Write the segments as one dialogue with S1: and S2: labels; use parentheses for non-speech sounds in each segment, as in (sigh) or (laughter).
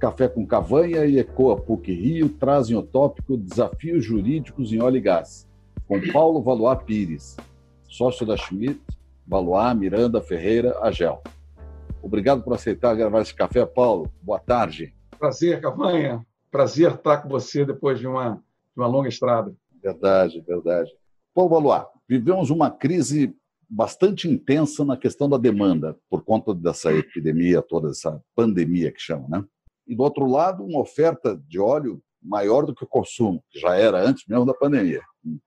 S1: Café com Cavanha e Ecoa PUC Rio trazem o tópico Desafios Jurídicos em Óleo e Gás, com Paulo Valois Pires, sócio da Schmidt, Valois Miranda Ferreira Agel. Obrigado por aceitar gravar esse café, Paulo. Boa tarde.
S2: Prazer, Cavanha. Prazer estar com você depois de uma, de uma longa estrada.
S1: Verdade, verdade. Paulo Valois, vivemos uma crise bastante intensa na questão da demanda, por conta dessa epidemia, toda essa pandemia que chama, né? E do outro lado, uma oferta de óleo maior do que o consumo, que já era antes mesmo da pandemia,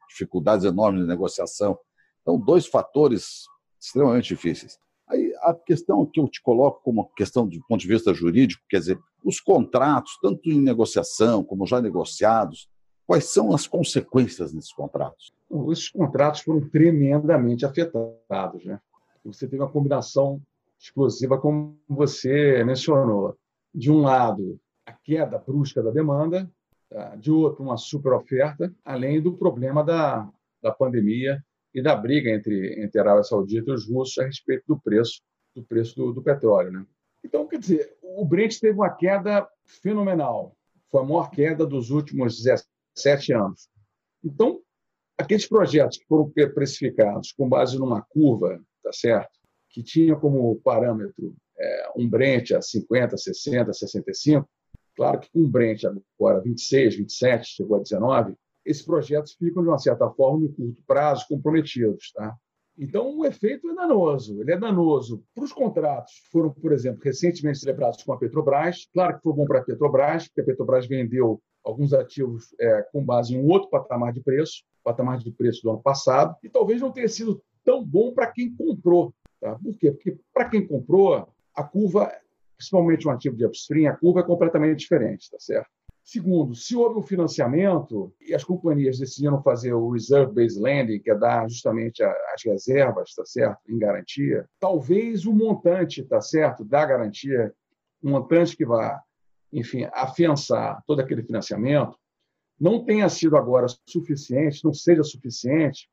S1: dificuldades enormes de negociação. Então, dois fatores extremamente difíceis. Aí a questão que eu te coloco como questão do ponto de vista jurídico, quer dizer, os contratos, tanto em negociação como já negociados, quais são as consequências desses contratos?
S2: Esses contratos foram tremendamente afetados. Né? Você teve uma combinação explosiva, como você mencionou. De um lado, a queda brusca da demanda, tá? de outro, uma super oferta, além do problema da, da pandemia e da briga entre, entre a Arábia Saudita e os russos a respeito do preço do preço do, do petróleo. Né? Então, quer dizer, o Brent teve uma queda fenomenal. Foi a maior queda dos últimos 17 anos. Então, aqueles projetos que foram precificados com base numa curva, tá certo? que tinha como parâmetro é, um Brent a 50, 60, 65, claro que com um Brent agora 26, 27, chegou a 19, esses projetos ficam, de uma certa forma, no curto prazo, comprometidos. Tá? Então, o efeito é danoso. Ele é danoso para os contratos que foram, por exemplo, recentemente celebrados com a Petrobras. Claro que foi bom para a Petrobras, porque a Petrobras vendeu alguns ativos é, com base em um outro patamar de preço, patamar de preço do ano passado, e talvez não tenha sido tão bom para quem comprou. Tá? Por quê? Porque para quem comprou, a curva, principalmente um ativo de upstream, a curva é completamente diferente, tá certo? Segundo, se houve um financiamento e as companhias decidiram fazer o reserve-based lending, que é dar justamente as reservas, tá certo, em garantia, talvez o montante, tá certo, da garantia, um montante que vá, enfim, afiançar todo aquele financiamento, não tenha sido agora suficiente, não seja suficiente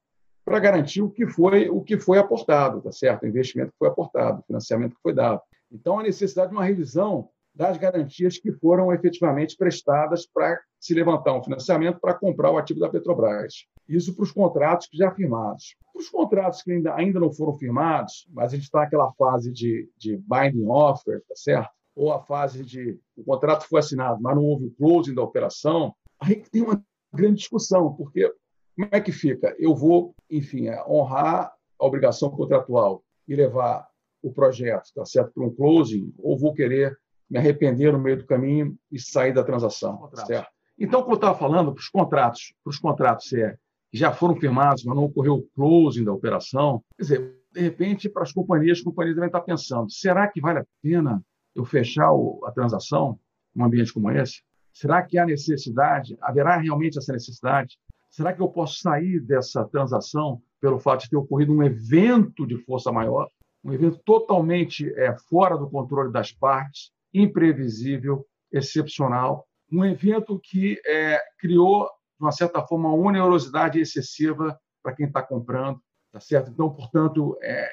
S2: para garantir o que foi o que foi aportado, tá certo, o investimento que foi aportado, o financiamento que foi dado. Então, a necessidade de uma revisão das garantias que foram efetivamente prestadas para se levantar um financiamento para comprar o ativo da Petrobras. Isso para os contratos que já firmados. Para os contratos que ainda, ainda não foram firmados, mas a gente está naquela fase de, de binding offer, tá certo? Ou a fase de o contrato foi assinado, mas não houve o closing da operação, aí tem uma grande discussão, porque como é que fica? Eu vou, enfim, é, honrar a obrigação contratual e levar o projeto, tá certo, para um closing, ou vou querer me arrepender no meio do caminho e sair da transação. Certo? Então, como eu estava falando, para os contratos, para os contratos é, que já foram firmados, mas não ocorreu o closing da operação, quer dizer, de repente, para as companhias, as companhias devem estar pensando: será que vale a pena eu fechar a transação num ambiente como esse? Será que há necessidade? Haverá realmente essa necessidade? Será que eu posso sair dessa transação pelo fato de ter ocorrido um evento de força maior, um evento totalmente é, fora do controle das partes, imprevisível, excepcional, um evento que é, criou, de uma certa forma, uma onerosidade excessiva para quem está comprando, tá certo? Então, portanto, é,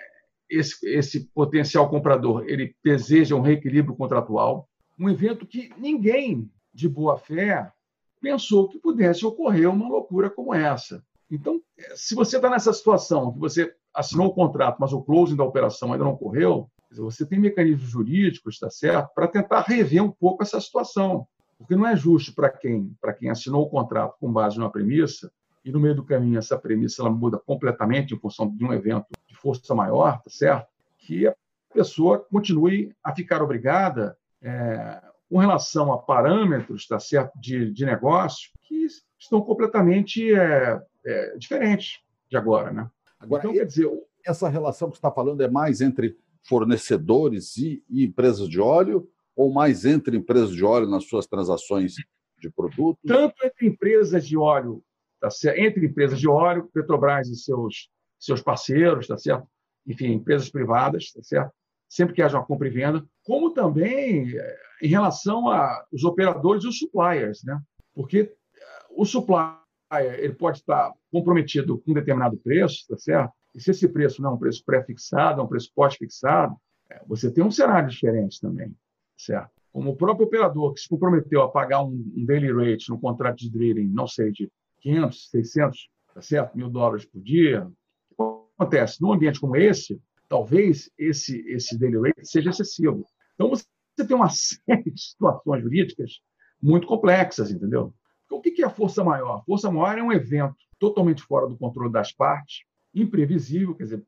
S2: esse, esse potencial comprador ele deseja um reequilíbrio contratual, um evento que ninguém de boa fé pensou que pudesse ocorrer uma loucura como essa. Então, se você está nessa situação, que você assinou o contrato, mas o closing da operação ainda não ocorreu, você tem mecanismos jurídicos, está certo, para tentar rever um pouco essa situação. Porque não é justo para quem, quem assinou o contrato com base numa premissa e no meio do caminho essa premissa ela muda completamente em função de um evento de força maior, tá certo? Que a pessoa continue a ficar obrigada é, com relação a parâmetros, tá certo, de, de negócio que estão completamente é, é, diferentes de agora, né?
S1: Agora, então, quer dizer, essa relação que você está falando é mais entre fornecedores e, e empresas de óleo ou mais entre empresas de óleo nas suas transações de produtos?
S2: Tanto entre empresas de óleo, tá certo? entre empresas de óleo, Petrobras e seus, seus parceiros, tá certo? enfim, empresas privadas, tá certo? Sempre que haja uma compra e venda, como também eh, em relação aos operadores e os suppliers, né? porque eh, o supplier ele pode estar comprometido com um determinado preço, tá certo? E se esse preço não é um preço pré-fixado, é um preço pós-fixado, é, você tem um cenário diferente também, certo? como o próprio operador que se comprometeu a pagar um, um daily rate no contrato de drilling, não sei, de 500, 600, tá certo? mil dólares por dia, o que acontece? Num ambiente como esse, talvez esse, esse daily rate seja excessivo. Então, você tem uma (laughs) série de situações jurídicas muito complexas, entendeu? O que é a força maior? A força maior é um evento totalmente fora do controle das partes, imprevisível, quer dizer,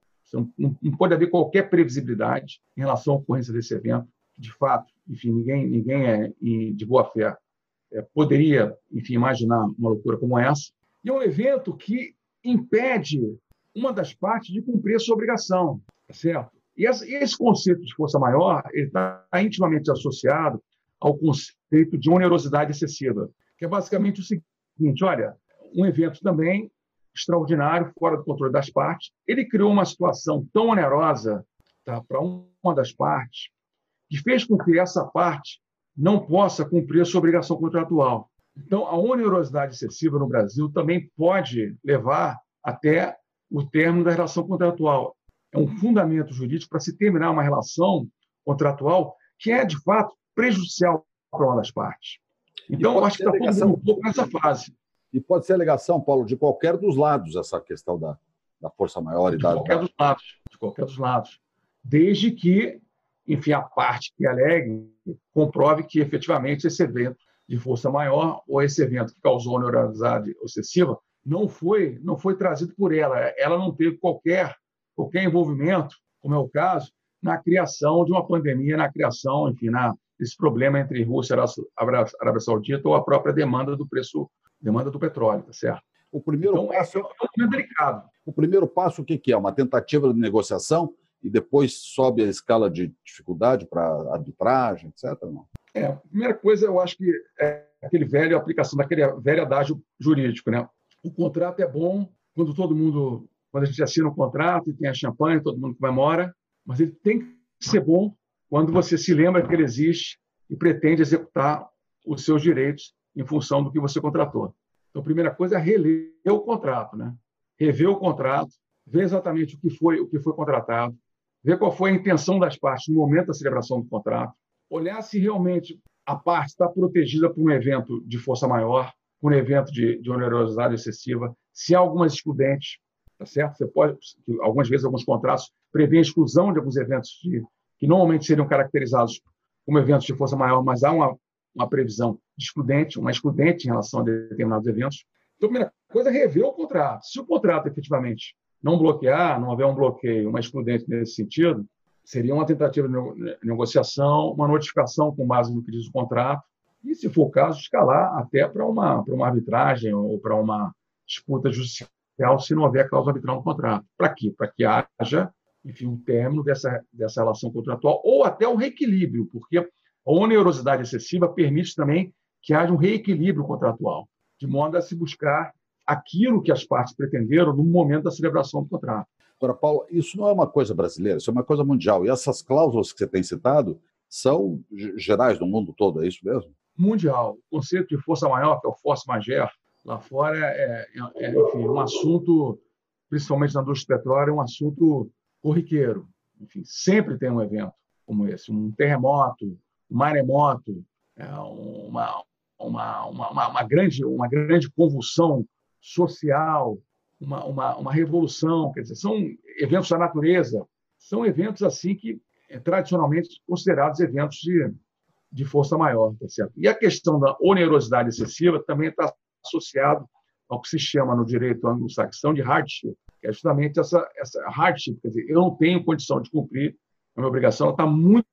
S2: não pode haver qualquer previsibilidade em relação à ocorrência desse evento. De fato, enfim, ninguém, ninguém é de boa fé é, poderia, enfim, imaginar uma loucura como essa. E é um evento que impede uma das partes de cumprir a sua obrigação, tá certo? E esse conceito de força maior está intimamente associado ao conceito de onerosidade excessiva, que é basicamente o seguinte: olha, um evento também extraordinário, fora do controle das partes, ele criou uma situação tão onerosa tá, para uma das partes, que fez com que essa parte não possa cumprir a sua obrigação contratual. Então, a onerosidade excessiva no Brasil também pode levar até o término da relação contratual. É um fundamento jurídico para se terminar uma relação contratual que é, de fato, prejudicial para uma das partes. Então, eu acho que está mundo um pouco nessa fase.
S1: E pode ser alegação, Paulo, de qualquer dos lados, essa questão da, da força maior e
S2: de
S1: da.
S2: De qualquer dos lados, de qualquer dos lados. Desde que, enfim, a parte que alegue comprove que efetivamente esse evento de força maior ou esse evento que causou onerosidade excessiva não foi não foi trazido por ela. Ela não teve qualquer qualquer envolvimento, como é o caso, na criação de uma pandemia, na criação, enfim, na, esse problema entre Rússia e Arábia Saudita ou a própria demanda do preço demanda do petróleo, tá certo?
S1: O primeiro
S2: então,
S1: passo
S2: é um delicado.
S1: O primeiro passo o que, é? Uma tentativa de negociação e depois sobe a escala de dificuldade para arbitragem, etc. Não?
S2: É, a primeira coisa eu acho que é aquele velho aplicação daquele velho adágio jurídico, né? O contrato é bom quando todo mundo, quando a gente assina um contrato e tem a champanhe, todo mundo comemora, mas ele tem que ser bom quando você se lembra que ele existe e pretende executar os seus direitos em função do que você contratou. Então, a primeira coisa é reler o contrato, né? Rever o contrato, ver exatamente o que foi o que foi contratado, ver qual foi a intenção das partes no momento da celebração do contrato, olhar se realmente a parte está protegida por um evento de força maior, por um evento de, de onerosidade excessiva, se há algumas excludentes, tá certo? Você pode, algumas vezes alguns contratos prevêem exclusão de alguns eventos de, que normalmente seriam caracterizados como eventos de força maior, mas há uma, uma previsão excludente, uma excludente em relação a determinados eventos. Então, a primeira coisa é rever o contrato. Se o contrato efetivamente não bloquear, não houver um bloqueio, uma excludente nesse sentido, seria uma tentativa de negociação, uma notificação com base no que diz o contrato, e, se for o caso, escalar até para uma, para uma arbitragem ou para uma disputa judicial, se não houver cláusula arbitral no contrato. Para quê? Para que haja, enfim, um término dessa, dessa relação contratual, ou até um reequilíbrio, porque a onerosidade excessiva permite também que haja um reequilíbrio contratual, de modo a se buscar aquilo que as partes pretenderam no momento da celebração do contrato.
S1: Agora, Paulo, isso não é uma coisa brasileira, isso é uma coisa mundial. E essas cláusulas que você tem citado são gerais no mundo todo, é isso mesmo?
S2: Mundial. O conceito de força maior, que é o force majeure, lá fora é, é, é enfim, um assunto, principalmente na indústria do petróleo, é um assunto corriqueiro. Enfim, sempre tem um evento como esse, um terremoto, um maremoto, é, uma, uma, uma, uma, grande, uma grande convulsão social, uma, uma, uma revolução, quer dizer, são eventos da natureza, são eventos assim que é, tradicionalmente considerados eventos de, de força maior, tá certo? E a questão da onerosidade excessiva também está associado ao que se chama no direito anglo-saxão de hardship, que é justamente essa, essa hardship, quer dizer, eu não tenho condição de cumprir a minha obrigação, ela está muito,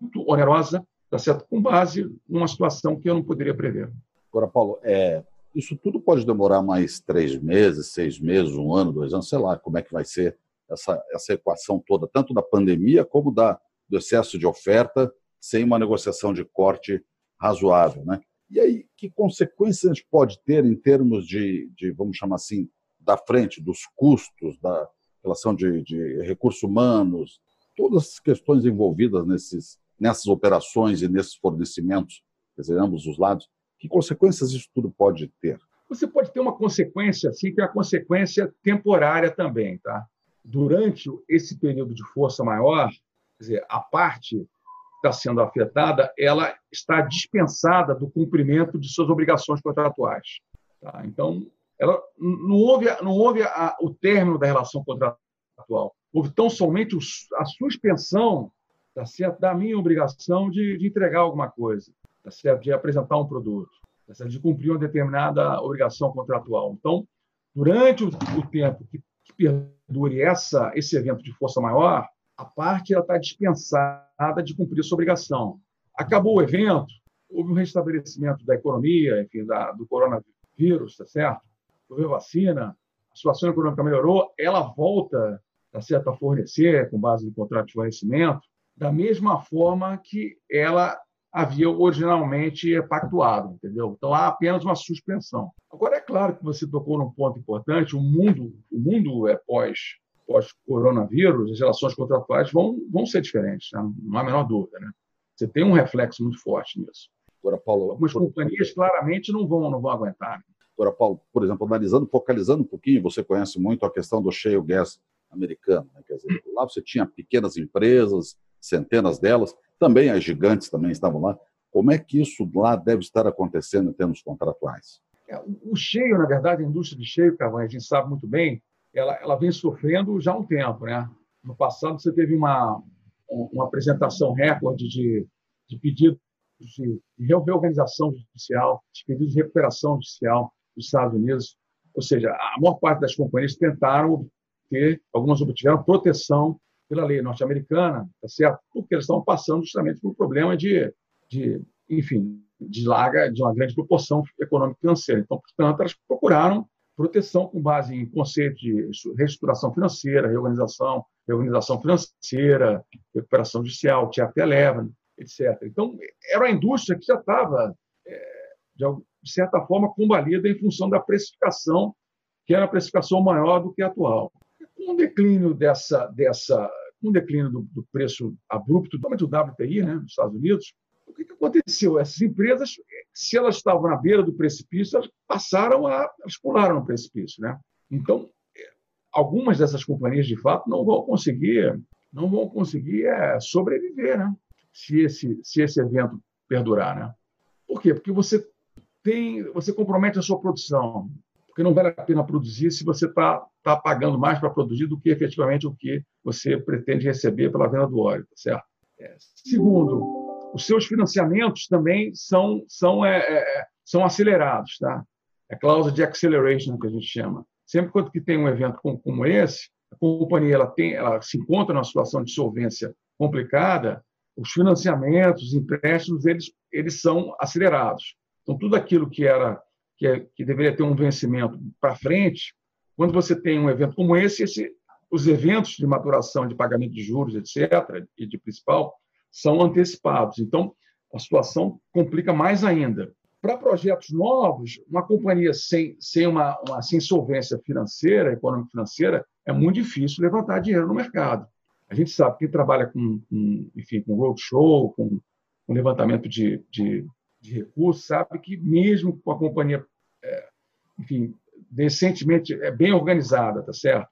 S2: muito onerosa, tá certo? com base numa situação que eu não poderia prever.
S1: Agora, Paulo, é, isso tudo pode demorar mais três meses, seis meses, um ano, dois anos, sei lá como é que vai ser essa, essa equação toda, tanto da pandemia como da, do excesso de oferta, sem uma negociação de corte razoável. Né? E aí, que consequências a gente pode ter em termos de, de vamos chamar assim, da frente, dos custos, da relação de, de recursos humanos, todas as questões envolvidas nesses, nessas operações e nesses fornecimentos, quer dizer, ambos os lados, que consequências isso tudo pode ter?
S2: Você pode ter uma consequência, assim, que é a consequência temporária também, tá? Durante esse período de força maior, quer dizer, a parte está sendo afetada, ela está dispensada do cumprimento de suas obrigações contratuais. Tá? Então, ela não houve, não houve a, o término da relação contratual, houve tão somente a suspensão tá certo, da minha obrigação de, de entregar alguma coisa, tá certo, de apresentar um produto, tá certo, de cumprir uma determinada obrigação contratual. Então, durante o, o tempo que, que perdure essa, esse evento de força maior, a parte está dispensada de cumprir sua obrigação. Acabou o evento, houve um restabelecimento da economia, enfim, da, do coronavírus, tá certo? Houve vacina, a situação econômica melhorou, ela volta tá certo, a fornecer, com base no contrato de fornecimento, da mesma forma que ela havia originalmente pactuado, entendeu? Então há apenas uma suspensão. Agora é claro que você tocou num ponto importante, o mundo, o mundo é pós pós-coronavírus, as relações contratuais vão, vão ser diferentes, né? não há a menor dúvida. Né? Você tem um reflexo muito forte nisso.
S1: Agora, Paulo,
S2: Algumas por... companhias claramente não vão, não vão aguentar.
S1: Agora, Paulo, por exemplo, analisando, focalizando um pouquinho, você conhece muito a questão do shale gas americano. Né? Quer dizer, lá você tinha pequenas empresas, centenas delas, também as gigantes também estavam lá. Como é que isso lá deve estar acontecendo em termos contratuais?
S2: É, o cheio, na verdade, a indústria de cheio, Cavanha, a gente sabe muito bem, ela, ela vem sofrendo já há um tempo. Né? No passado, você teve uma, uma apresentação recorde de, de pedidos de reorganização judicial, de pedidos de recuperação judicial dos Estados Unidos. Ou seja, a maior parte das companhias tentaram obter, algumas obtiveram proteção pela lei norte-americana, tá certo? Porque eles estão passando justamente por um problema de, de enfim, de larga, de uma grande proporção econômica financeira. Então, portanto, elas procuraram proteção com base em conceito de reestruturação financeira, reorganização, reorganização financeira, recuperação judicial, Chapter 11, etc. Então, era uma indústria que já estava, é, de certa forma, combalida em função da precificação, que era uma precificação maior do que a atual. Com o declínio dessa, dessa com o declínio do, do preço abrupto, do WTI, né, nos Estados Unidos, o que, que aconteceu? Essas empresas, se elas estavam na beira do precipício, elas passaram a. elas pularam no precipício. Né? Então, algumas dessas companhias, de fato, não vão conseguir, não vão conseguir é, sobreviver né? se, esse, se esse evento perdurar. Né? Por quê? Porque você tem, você compromete a sua produção, porque não vale a pena produzir se você está tá pagando mais para produzir do que efetivamente o que você pretende receber pela venda do óleo, tá certo? É. Segundo, os seus financiamentos também são, são, é, é, são acelerados. Tá? É cláusula de acceleration que a gente chama. Sempre quando que tem um evento como, como esse, a companhia ela tem, ela se encontra numa situação de solvência complicada, os financiamentos, os empréstimos, eles, eles são acelerados. Então, tudo aquilo que era que, é, que deveria ter um vencimento para frente, quando você tem um evento como esse, esse, os eventos de maturação de pagamento de juros, etc., e de principal, são antecipados. Então, a situação complica mais ainda. Para projetos novos, uma companhia sem, sem uma, uma sem solvência financeira, econômico-financeira, é muito difícil levantar dinheiro no mercado. A gente sabe que trabalha com, com enfim, com roadshow, com, com levantamento de, de, de, recursos, sabe que mesmo com a companhia, é, enfim, decentemente, é bem organizada, tá certo?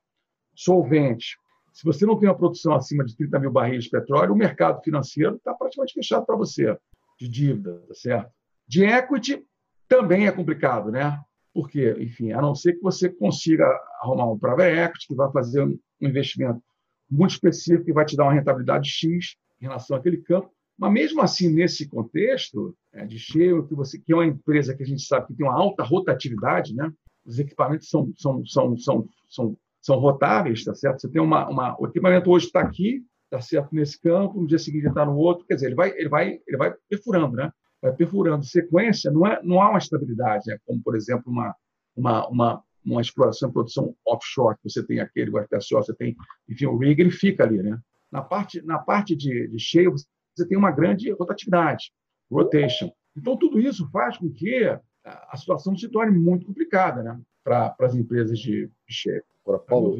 S2: Solvente, se você não tem uma produção acima de 30 mil barris de petróleo, o mercado financeiro está praticamente fechado para você, de dívida, tá certo? De equity também é complicado, né? Porque, enfim, a não ser que você consiga arrumar um private equity que vai fazer um investimento muito específico que vai te dar uma rentabilidade X em relação àquele campo. Mas mesmo assim, nesse contexto é, de cheio, que você que é uma empresa que a gente sabe que tem uma alta rotatividade, né? Os equipamentos são, são, são, são, são são rotáveis, tá certo? Você tem uma, uma o equipamento hoje está aqui, tá certo nesse campo, no dia seguinte está no outro, quer dizer, ele vai, ele vai, ele vai perfurando, né? Vai perfurando. Sequência não é, não há uma estabilidade, né? como por exemplo uma uma, uma uma exploração e produção offshore, que você tem aquele guarda-sol, você tem, enfim, o rig, ele fica ali, né? Na parte, na parte de, de cheio, você tem uma grande rotatividade, rotation. Então, tudo isso faz com que a situação se torne muito complicada né? para as empresas de, de cheio.
S1: Agora, Paulo,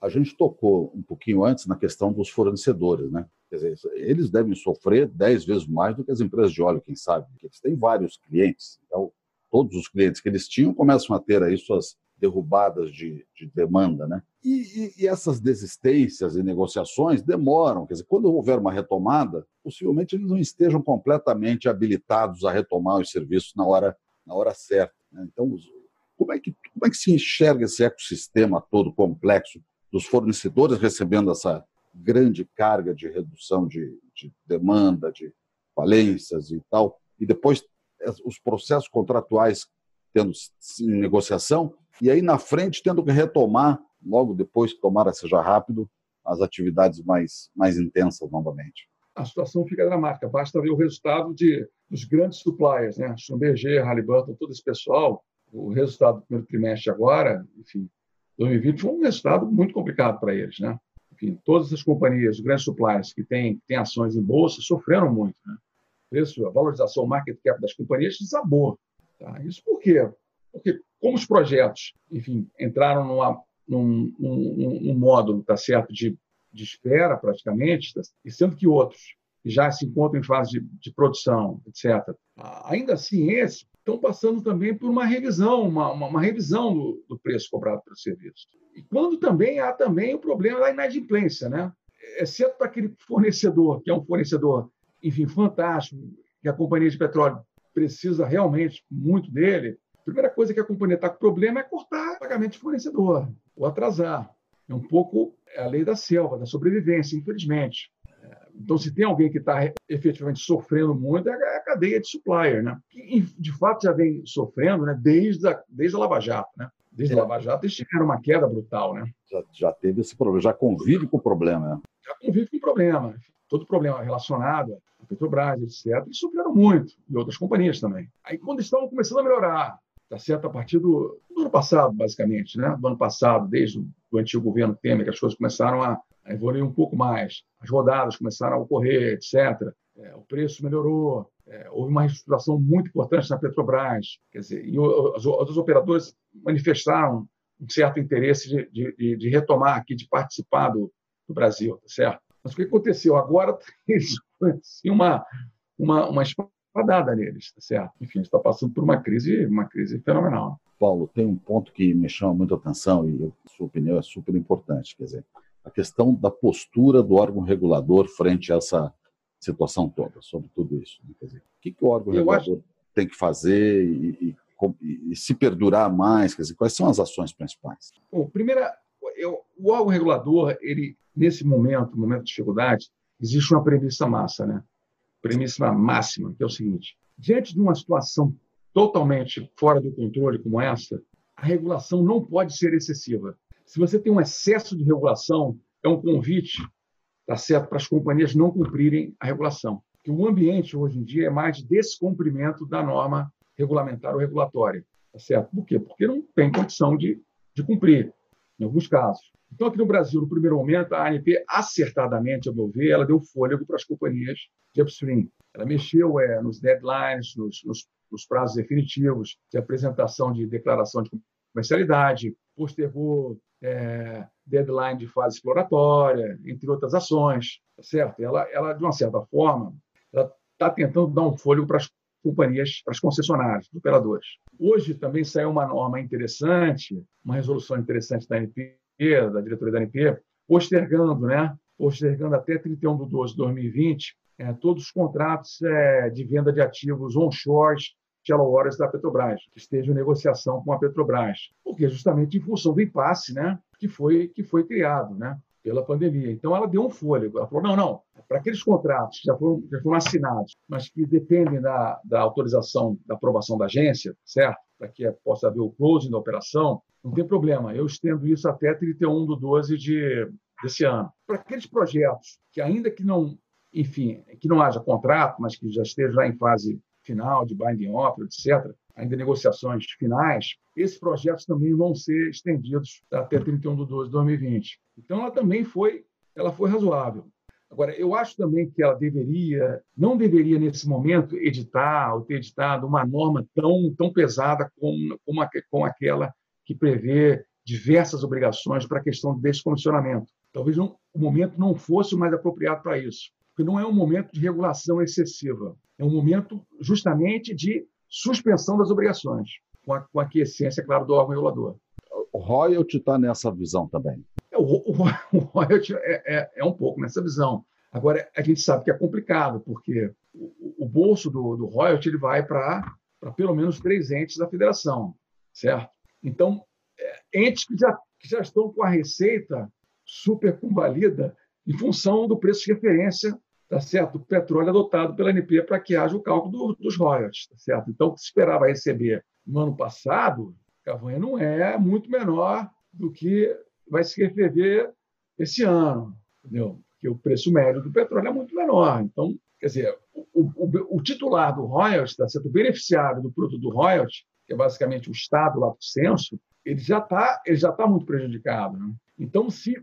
S1: a gente tocou um pouquinho antes na questão dos fornecedores, né? Quer dizer, eles devem sofrer dez vezes mais do que as empresas de óleo, quem sabe, porque eles têm vários clientes. Então, todos os clientes que eles tinham começam a ter aí suas derrubadas de, de demanda, né? E, e, e, essas desistências e negociações demoram. Quer dizer, quando houver uma retomada, possivelmente eles não estejam completamente habilitados a retomar os serviços na hora, na hora certa. Né? Então, como é, que, como é que se enxerga esse ecossistema todo complexo dos fornecedores recebendo essa grande carga de redução de, de demanda, de falências e tal, e depois os processos contratuais tendo negociação, e aí na frente tendo que retomar, logo depois que tomara seja rápido, as atividades mais, mais intensas novamente.
S2: A situação fica dramática, basta ver o resultado de, dos grandes suppliers, né? Schlumberger, Halliburton, todo esse pessoal, o resultado do primeiro trimestre agora, enfim, 2020 foi um resultado muito complicado para eles, né? Enfim, todas as companhias, os grandes suppliers que têm, têm ações em bolsa sofreram muito, né? preço, a valorização, o market cap das companhias desabou. Tá? Isso por quê? Porque como os projetos, enfim, entraram numa, num, num, num módulo, tá certo, de, de espera praticamente, tá? e sendo que outros já se encontram em fase de, de produção, etc. Ainda assim, esses estão passando também por uma revisão, uma, uma, uma revisão do, do, preço cobrado pelo serviço. E quando também há também o problema da inadimplência, né? exceto para aquele fornecedor, que é um fornecedor enfim, fantástico, que a companhia de petróleo precisa realmente muito dele, a primeira coisa que a companhia está com problema é cortar pagamento de fornecedor, ou atrasar. É um pouco a lei da selva, da sobrevivência, infelizmente. Então, se tem alguém que está efetivamente sofrendo muito, é a cadeia de supplier, né? que de fato já vem sofrendo né? desde, a, desde a Lava Jato. Né? Desde é. a Lava Jato, eles tiveram uma queda brutal. Né?
S1: Já, já teve esse problema, já convive com o problema. Né?
S2: Já convive com o problema todo problema relacionado à Petrobras, etc., eles sofreram muito, e outras companhias também. Aí, quando estavam começando a melhorar, tá certo? A partir do, do ano passado, basicamente, né? Do ano passado, desde o antigo governo Temer, que as coisas começaram a, a evoluir um pouco mais, as rodadas começaram a ocorrer, etc. É, o preço melhorou, é, houve uma reestruturação muito importante na Petrobras, quer dizer, e os outros operadores manifestaram um certo interesse de, de, de retomar aqui, de participar do, do Brasil, tá certo? Mas o que aconteceu? Agora (laughs) assim, uma, uma, uma espadada neles, tá certo? Enfim, está passando por uma crise, uma crise fenomenal.
S1: Paulo, tem um ponto que me chama muito a atenção e a sua opinião é super importante, quer dizer, a questão da postura do órgão regulador frente a essa situação toda, sobre tudo isso. Né? Dizer, o que, que o órgão Eu regulador acho... tem que fazer e, e, e, se perdurar mais? Quer dizer, quais são as ações principais?
S2: Bom, primeira, eu, o órgão regulador, ele, nesse momento, momento de dificuldade, existe uma premissa massa, né? Premissa máxima, que é o seguinte: diante de uma situação totalmente fora do controle como essa, a regulação não pode ser excessiva. Se você tem um excesso de regulação, é um convite, tá certo, para as companhias não cumprirem a regulação. Porque o ambiente hoje em dia é mais de descumprimento da norma regulamentar ou regulatória, tá certo? Por quê? Porque não tem condição de, de cumprir em alguns casos. Então, aqui no Brasil, no primeiro momento, a ANP, acertadamente, ao meu ver, ela deu fôlego para as companhias de upstream. Ela mexeu é, nos deadlines, nos, nos, nos, prazos definitivos de apresentação de declaração de comercialidade, postergou é, deadline de fase exploratória, entre outras ações, tá certo? Ela, ela, de uma certa forma, ela está tentando dar um fôlego para as companhias, para as concessionárias, os operadores. Hoje também saiu uma norma interessante, uma resolução interessante da ANP, da diretoria da ANP, postergando, né? postergando até 31 de 12 de 2020 é, todos os contratos é, de venda de ativos onshore shallow waters da Petrobras, que estejam em negociação com a Petrobras, porque justamente em função do impasse né, que, foi, que foi criado. Né? pela pandemia. Então, ela deu um fôlego. Ela falou: não, não, para aqueles contratos que já foram, já foram assinados, mas que dependem da, da autorização, da aprovação da agência, certo? Para que possa haver o closing da operação, não tem problema. Eu estendo isso até 31 de 12 de, desse ano. Para aqueles projetos que, ainda que não, enfim, que não haja contrato, mas que já esteja em fase final de binding offer, etc., ainda negociações finais, esses projetos também vão ser estendidos até 31 de 12 de 2020. Então, ela também foi, ela foi razoável. Agora, eu acho também que ela deveria, não deveria nesse momento editar ou ter editado uma norma tão, tão pesada como, como, como aquela que prevê diversas obrigações para a questão de descomissionamento. Talvez não, o momento não fosse mais apropriado para isso, porque não é um momento de regulação excessiva, é um momento justamente de suspensão das obrigações, com a, com a aquiescência, claro, do órgão regulador.
S1: O royalty está nessa visão também.
S2: É, o, o, (laughs) o royalty é, é, é, um pouco nessa visão. Agora, a gente sabe que é complicado, porque o, o bolso do, do royalty ele vai para pelo menos três entes da federação, certo? Então, é, entes que já, que já estão com a receita super convalida em função do preço de referência tá certo? do petróleo adotado pela ANP para que haja o cálculo do, dos royalties. Tá certo? Então, o que se esperava receber no ano passado, Cavanha, não é muito menor do que vai se receber esse ano, entendeu? Porque o preço médio do petróleo é muito menor. Então, quer dizer, o, o, o titular do royalties, tá certo? o beneficiário do produto do royalties, que é basicamente o Estado lá do censo, ele já está tá muito prejudicado. Né? Então, se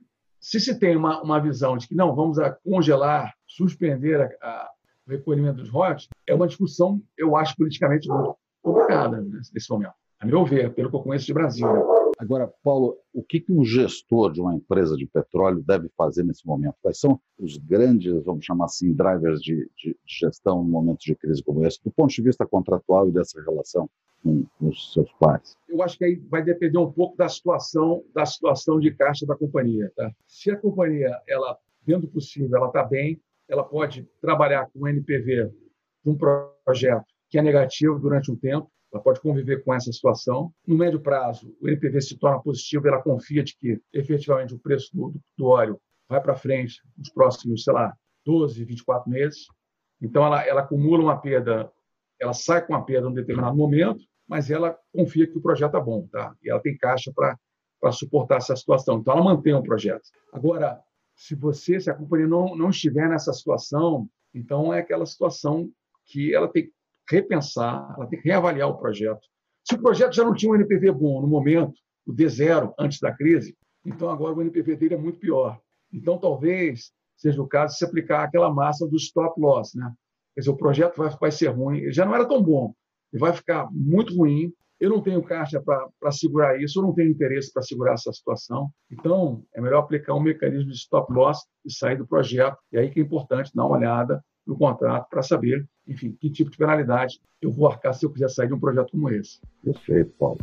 S2: se se tem uma, uma visão de que não, vamos congelar, suspender a, a, o recolhimento dos royalties, é uma discussão, eu acho, politicamente muito complicada nesse momento, a meu ver, pelo que eu conheço de Brasil. Né?
S1: Agora, Paulo, o que um gestor de uma empresa de petróleo deve fazer nesse momento? Quais são os grandes, vamos chamar assim, drivers de, de, gestão no momento de crise como esse, do ponto de vista contratual e dessa relação com, os seus pais?
S2: Eu acho que aí vai depender um pouco da situação, da situação de caixa da companhia. Tá? Se a companhia, ela, dentro do possível, ela está bem, ela pode trabalhar com o NPV de um projeto que é negativo durante um tempo, ela pode conviver com essa situação. No médio prazo, o NPV se torna positivo ela confia de que, efetivamente, o preço do, do óleo vai para frente nos próximos, sei lá, 12, 24 meses. Então, ela, ela acumula uma perda, ela sai com uma perda em um determinado momento, mas ela confia que o projeto está bom, tá? E ela tem caixa para suportar essa situação. Então, ela mantém o projeto. Agora, se você, se a companhia não, não estiver nessa situação, então é aquela situação que ela tem que repensar, ela tem que reavaliar o projeto. Se o projeto já não tinha um NPV bom no momento, o D0, antes da crise, então agora o NPV dele é muito pior. Então, talvez seja o caso de se aplicar aquela massa do stop loss, né? Quer dizer, o projeto vai, vai ser ruim, ele já não era tão bom, e vai ficar muito ruim. Eu não tenho caixa para segurar isso, eu não tenho interesse para segurar essa situação. Então, é melhor aplicar um mecanismo de stop loss e sair do projeto. E aí que é importante dar uma olhada no contrato para saber, enfim, que tipo de penalidade eu vou arcar se eu quiser sair de um projeto como esse.
S1: Perfeito, Paulo.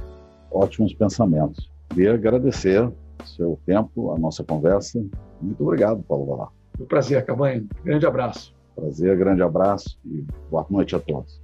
S1: Ótimos pensamentos. Queria agradecer o seu tempo, a nossa conversa. Muito obrigado, Paulo Valar.
S2: Foi um prazer, Cabanha. Grande abraço.
S1: Prazer, grande abraço e boa noite a todos.